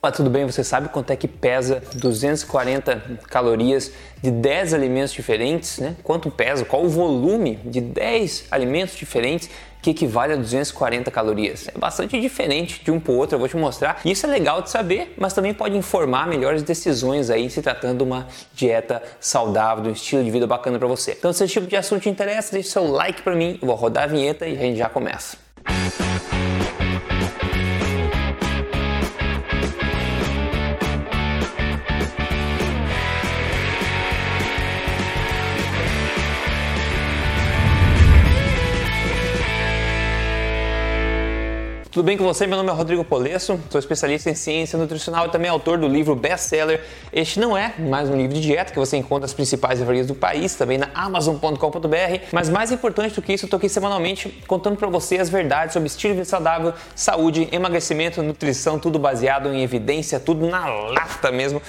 Olá, tudo bem? Você sabe quanto é que pesa 240 calorias de 10 alimentos diferentes? Né? Quanto pesa? Qual o volume de 10 alimentos diferentes que equivale a 240 calorias? É bastante diferente de um para o outro, eu vou te mostrar. Isso é legal de saber, mas também pode informar melhores decisões aí se tratando de uma dieta saudável, de um estilo de vida bacana para você. Então, se esse tipo de assunto te interessa, deixe seu like para mim, eu vou rodar a vinheta e a gente já começa. Tudo bem com você? Meu nome é Rodrigo Polesso, sou especialista em ciência nutricional e também autor do livro best-seller. Este não é mais um livro de dieta que você encontra nas principais livrarias do país, também na amazon.com.br, mas mais importante do que isso, eu estou aqui semanalmente contando para você as verdades sobre estilo de vida saudável, saúde, emagrecimento, nutrição, tudo baseado em evidência, tudo na lata mesmo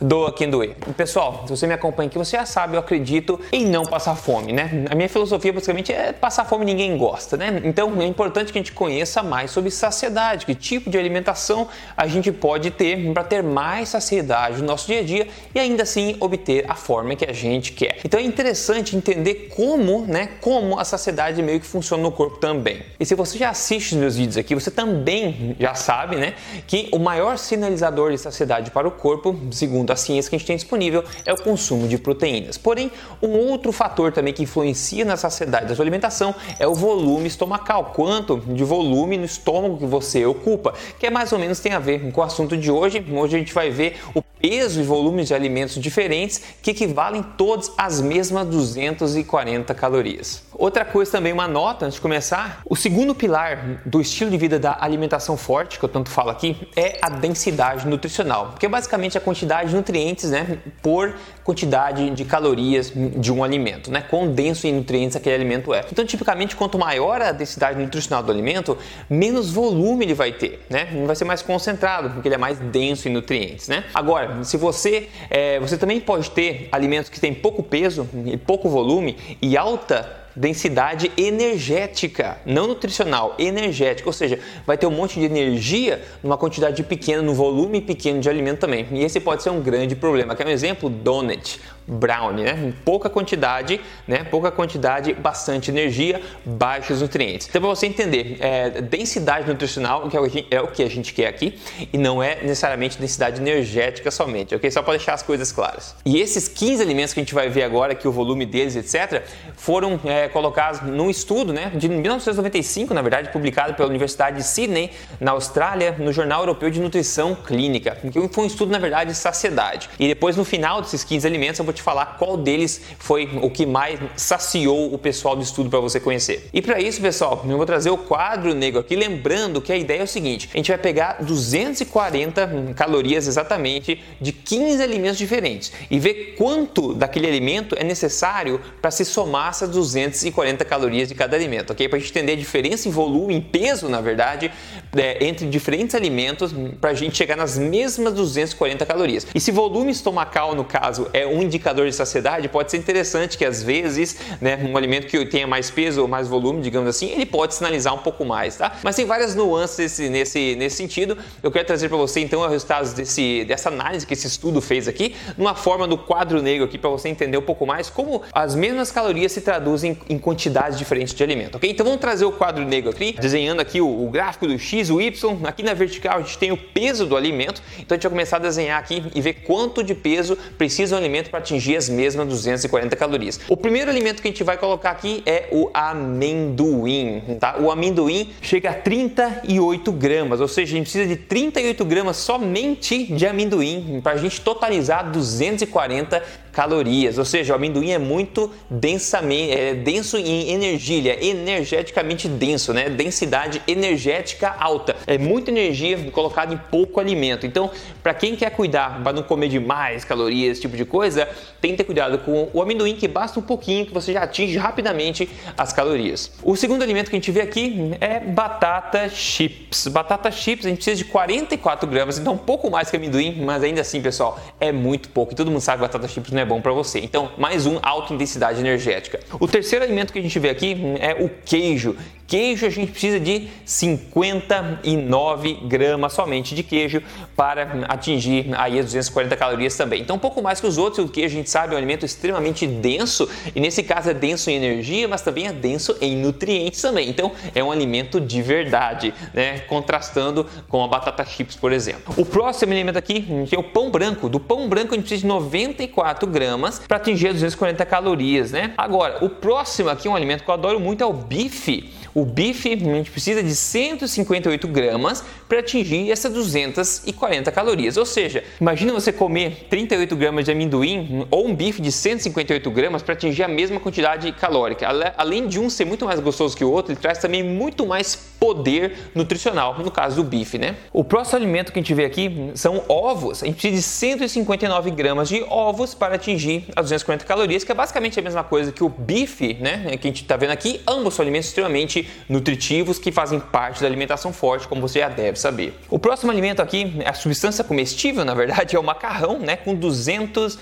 doa quem doer. Pessoal, se você me acompanha aqui, você já sabe, eu acredito em não passar fome, né? A minha filosofia basicamente é passar fome ninguém gosta, né? Então é importante que a gente conheça mais sobre saciedade, que tipo de alimentação a gente pode ter para ter mais saciedade no nosso dia a dia e ainda assim obter a forma que a gente quer. Então é interessante entender como, né, como a saciedade meio que funciona no corpo também. E se você já assiste os meus vídeos aqui, você também já sabe, né, que o maior sinalizador de saciedade para o corpo, segundo a ciência que a gente tem disponível, é o consumo de proteínas. Porém, um outro fator também que influencia na saciedade da sua alimentação é o volume estomacal, quanto de volume no estômago que você ocupa, que é mais ou menos tem a ver com o assunto de hoje. Hoje a gente vai ver o peso e volumes de alimentos diferentes que equivalem todos às mesmas 240 calorias. Outra coisa também, uma nota antes de começar, o segundo pilar do estilo de vida da alimentação forte, que eu tanto falo aqui, é a densidade nutricional, que é basicamente a quantidade de nutrientes né, por quantidade de calorias de um alimento, né, quão denso em nutrientes aquele alimento é. Então, tipicamente, quanto maior a densidade nutricional do alimento, menos volume ele vai ter, né, vai ser mais concentrado, porque ele é mais denso em nutrientes. Né? Agora, se você, é, você também pode ter alimentos que têm pouco peso e pouco volume e alta densidade energética, não nutricional, energética, ou seja, vai ter um monte de energia numa quantidade pequena, no volume pequeno de alimento também. E esse pode ser um grande problema. Quer um exemplo? Donut brownie, né? Pouca quantidade, né? Pouca quantidade, bastante energia, baixos nutrientes. Então, para você entender, é, densidade nutricional que é o, é o que a gente quer aqui e não é necessariamente densidade energética somente, ok? Só para deixar as coisas claras. E esses 15 alimentos que a gente vai ver agora, que o volume deles, etc., foram é, colocados num estudo, né? De 1995, na verdade, publicado pela Universidade de Sydney, na Austrália, no Jornal Europeu de Nutrição Clínica, que foi um estudo, na verdade, de saciedade. E depois, no final desses 15 alimentos, eu vou te falar qual deles foi o que mais saciou o pessoal do estudo para você conhecer. E para isso, pessoal, eu vou trazer o quadro negro aqui, lembrando que a ideia é o seguinte: a gente vai pegar 240 calorias exatamente de 15 alimentos diferentes e ver quanto daquele alimento é necessário para se somar essas 240 calorias de cada alimento, ok? Para a gente entender a diferença em volume, em peso, na verdade, é, entre diferentes alimentos para a gente chegar nas mesmas 240 calorias. E se volume estomacal, no caso, é um indicador de saciedade, pode ser interessante que às vezes, né, um alimento que tenha mais peso ou mais volume, digamos assim, ele pode sinalizar um pouco mais, tá? Mas tem várias nuances nesse, nesse sentido. Eu quero trazer para você então os resultados desse, dessa análise que esse estudo fez aqui, numa forma do quadro negro aqui para você entender um pouco mais como as mesmas calorias se traduzem em quantidades diferentes de alimento, ok? Então vamos trazer o quadro negro aqui, desenhando aqui o, o gráfico do X, o Y, aqui na vertical a gente tem o peso do alimento, então a gente vai começar a desenhar aqui e ver quanto de peso precisa um alimento para atingir atingir as mesmas 240 calorias. O primeiro alimento que a gente vai colocar aqui é o amendoim, tá? O amendoim chega a 38 gramas, ou seja, a gente precisa de 38 gramas somente de amendoim para a gente totalizar 240 calorias, ou seja, o amendoim é muito densamente, é denso em energia, energeticamente denso, né? Densidade energética alta, é muita energia colocada em pouco alimento. Então, para quem quer cuidar para não comer demais calorias, esse tipo de coisa, tem que ter cuidado com o amendoim, que basta um pouquinho que você já atinge rapidamente as calorias. O segundo alimento que a gente vê aqui é batata chips. Batata chips a gente precisa de 44 gramas, então um pouco mais que amendoim, mas ainda assim, pessoal, é muito pouco. E todo mundo sabe que batata chips não é bom para você. Então, mais um alta intensidade energética. O terceiro alimento que a gente vê aqui é o queijo Queijo a gente precisa de 59 gramas somente de queijo para atingir aí as 240 calorias também. Então um pouco mais que os outros, o queijo a gente sabe é um alimento extremamente denso e nesse caso é denso em energia, mas também é denso em nutrientes também. Então é um alimento de verdade, né? Contrastando com a batata chips, por exemplo. O próximo alimento aqui é o pão branco. Do pão branco a gente precisa de 94 gramas para atingir as 240 calorias, né? Agora, o próximo aqui, um alimento que eu adoro muito é o bife. O bife, a gente precisa de 158 gramas para atingir essas 240 calorias. Ou seja, imagina você comer 38 gramas de amendoim ou um bife de 158 gramas para atingir a mesma quantidade calórica. Além de um ser muito mais gostoso que o outro, ele traz também muito mais poder nutricional, no caso do bife, né? O próximo alimento que a gente vê aqui são ovos. A gente precisa de 159 gramas de ovos para atingir as 240 calorias, que é basicamente a mesma coisa que o bife, né? Que a gente está vendo aqui. Ambos são alimentos extremamente nutritivos que fazem parte da alimentação forte, como você já deve saber. O próximo alimento aqui, a substância comestível, na verdade, é o macarrão, né, com 201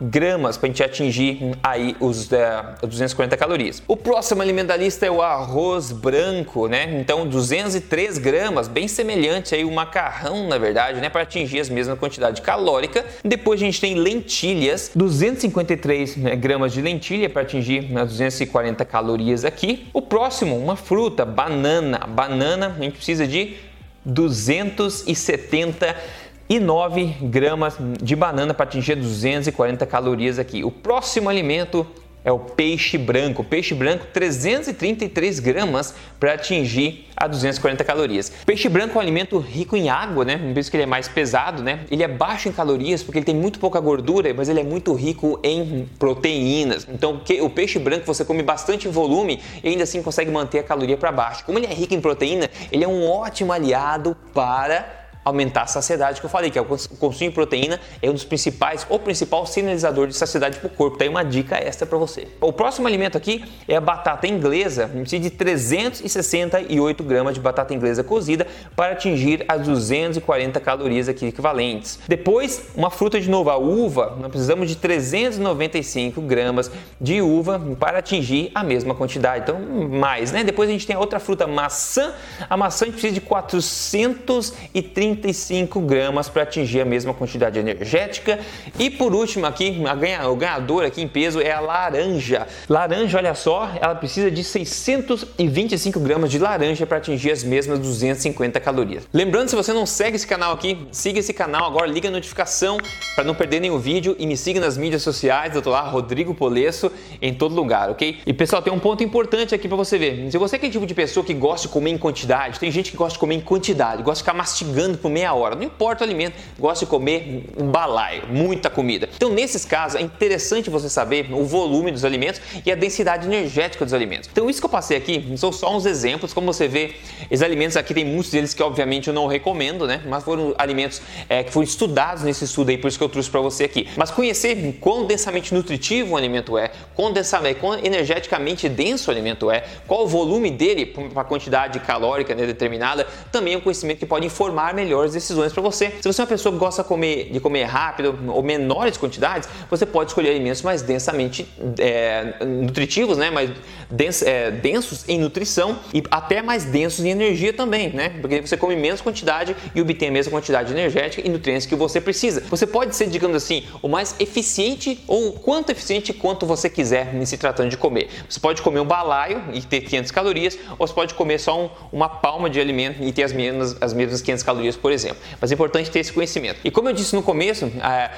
gramas para a gente atingir aí os eh, 240 calorias. O próximo alimento da lista é o arroz branco, né? Então 203 gramas, bem semelhante aí o macarrão, na verdade, né, para atingir as mesmas quantidade calórica. Depois a gente tem lentilhas, 253 né, gramas de lentilha para atingir as né, 240 calorias aqui. O próximo, uma fruta, banana. Banana, a gente precisa de 279 gramas de banana para atingir 240 calorias aqui. O próximo alimento é o peixe branco. Peixe branco, 333 gramas para atingir a 240 calorias. Peixe branco é um alimento rico em água, né? Por isso que ele é mais pesado, né? Ele é baixo em calorias porque ele tem muito pouca gordura, mas ele é muito rico em proteínas. Então, o peixe branco você come bastante volume e ainda assim consegue manter a caloria para baixo. Como ele é rico em proteína, ele é um ótimo aliado para aumentar a saciedade que eu falei, que é o consumo de proteína é um dos principais, ou principal sinalizador de saciedade para o corpo. Tem uma dica extra para você. O próximo alimento aqui é a batata inglesa. Precisa de 368 gramas de batata inglesa cozida para atingir as 240 calorias aqui equivalentes. Depois, uma fruta de novo, a uva. Nós precisamos de 395 gramas de uva para atingir a mesma quantidade. Então, mais, né? Depois a gente tem a outra fruta, maçã. A maçã a gente precisa de 430 35 gramas para atingir a mesma quantidade energética. E por último aqui, ganha, o ganhador aqui em peso é a laranja. Laranja, olha só, ela precisa de 625 gramas de laranja para atingir as mesmas 250 calorias. Lembrando, se você não segue esse canal aqui, siga esse canal agora, liga a notificação para não perder nenhum vídeo e me siga nas mídias sociais, eu tô lá, Rodrigo Polesso, em todo lugar, ok? E pessoal, tem um ponto importante aqui para você ver. Se você é aquele tipo de pessoa que gosta de comer em quantidade, tem gente que gosta de comer em quantidade, gosta de ficar mastigando por meia hora, não importa o alimento, gosta de comer um balaio, muita comida. Então, nesses casos, é interessante você saber o volume dos alimentos e a densidade energética dos alimentos. Então, isso que eu passei aqui são só uns exemplos, como você vê, esses alimentos aqui tem muitos deles que obviamente eu não recomendo, né? Mas foram alimentos é, que foram estudados nesse estudo aí, por isso que eu trouxe para você aqui. Mas conhecer quão densamente nutritivo um alimento é, quão, densamente, quão energeticamente denso o alimento é, qual o volume dele para a quantidade calórica né, determinada, também é um conhecimento que pode informar melhor melhores decisões para você. Se você é uma pessoa que gosta comer, de comer rápido ou menores quantidades, você pode escolher alimentos mais densamente é, nutritivos, né? mais dens, é, densos em nutrição e até mais densos em energia também, né? porque você come menos quantidade e obtém a mesma quantidade energética e nutrientes que você precisa. Você pode ser, digamos assim, o mais eficiente ou quanto eficiente quanto você quiser se tratando de comer. Você pode comer um balaio e ter 500 calorias, ou você pode comer só um, uma palma de alimento e ter as mesmas, as mesmas 500 calorias por exemplo. Mas é importante ter esse conhecimento. E como eu disse no começo, é,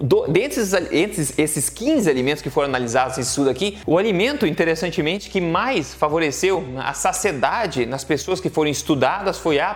do, dentre, esses, esses 15 alimentos que foram analisados nesse estudo aqui, o alimento, interessantemente, que mais favoreceu a saciedade nas pessoas que foram estudadas foi a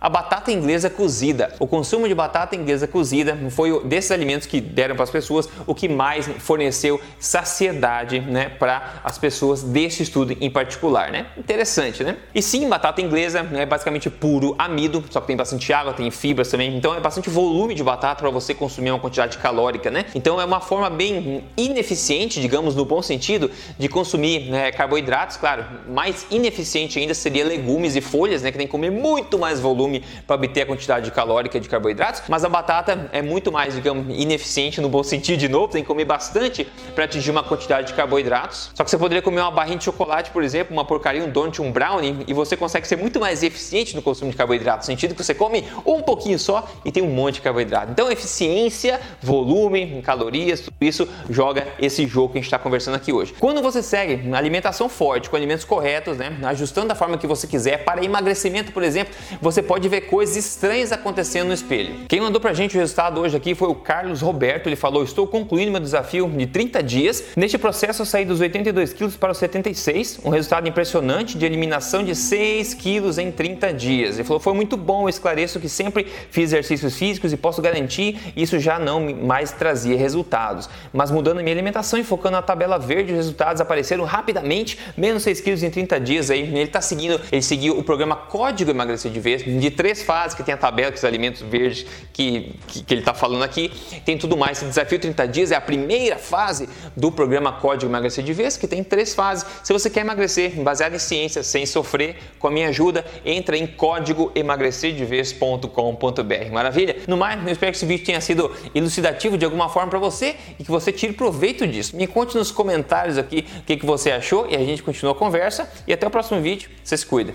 a batata inglesa cozida. O consumo de batata inglesa cozida foi desses alimentos que deram para as pessoas o que mais forneceu saciedade, né, para as pessoas desse estudo em particular, né? Interessante, né? E sim, batata inglesa né, é basicamente puro amido, só que tem bastante água, tem fibras também, então é bastante volume de batata para você consumir uma quantidade calórica, né? Então é uma forma bem ineficiente, digamos no bom sentido, de consumir né, carboidratos, claro. Mais ineficiente ainda seria legumes e folhas, né, que tem que comer muito mais volume para obter a quantidade calórica de carboidratos, mas a batata é muito mais, digamos, ineficiente no bom sentido de novo, tem que comer bastante para atingir uma quantidade de carboidratos. Só que você poderia comer uma barrinha de chocolate, por exemplo, uma porcaria, um donut, um brownie, e você consegue ser muito mais eficiente no consumo de carboidratos, no sentido que você come um pouquinho só e tem um monte de carboidrato. Então, eficiência, volume, calorias, tudo isso joga esse jogo que a gente está conversando aqui hoje. Quando você segue uma alimentação forte, com alimentos corretos, né, ajustando da forma que você quiser, para emagrecimento, por exemplo, você pode ver coisas estranhas acontecendo no espelho. Quem mandou pra gente o resultado hoje aqui foi o Carlos Roberto. Ele falou: Estou concluindo meu desafio de 30 dias. Neste processo, eu saí dos 82 quilos para os 76, um resultado impressionante de eliminação de 6 quilos em 30 dias. Ele falou: Foi muito bom, eu esclareço que sempre fiz exercícios físicos e posso garantir isso já não mais trazia resultados. Mas mudando minha alimentação e focando na tabela verde, os resultados apareceram rapidamente, menos 6 quilos em 30 dias aí. Ele está seguindo, ele seguiu o programa Código Emagrecer de Vez, de três fases, que tem a tabela com os alimentos verdes que, que, que ele está falando aqui, tem tudo mais. Esse desafio 30 dias é a primeira fase do programa Código Emagrecer de Vez, que tem três fases. Se você quer emagrecer baseado em ciência, sem sofrer, com a minha ajuda, entra em códigoemagrecerdevez.com.br. Maravilha? No mais, eu espero que esse vídeo tenha sido elucidativo de alguma forma para você e que você tire proveito disso. Me conte nos comentários aqui o que, que você achou e a gente continua a conversa. E até o próximo vídeo. Você se cuida.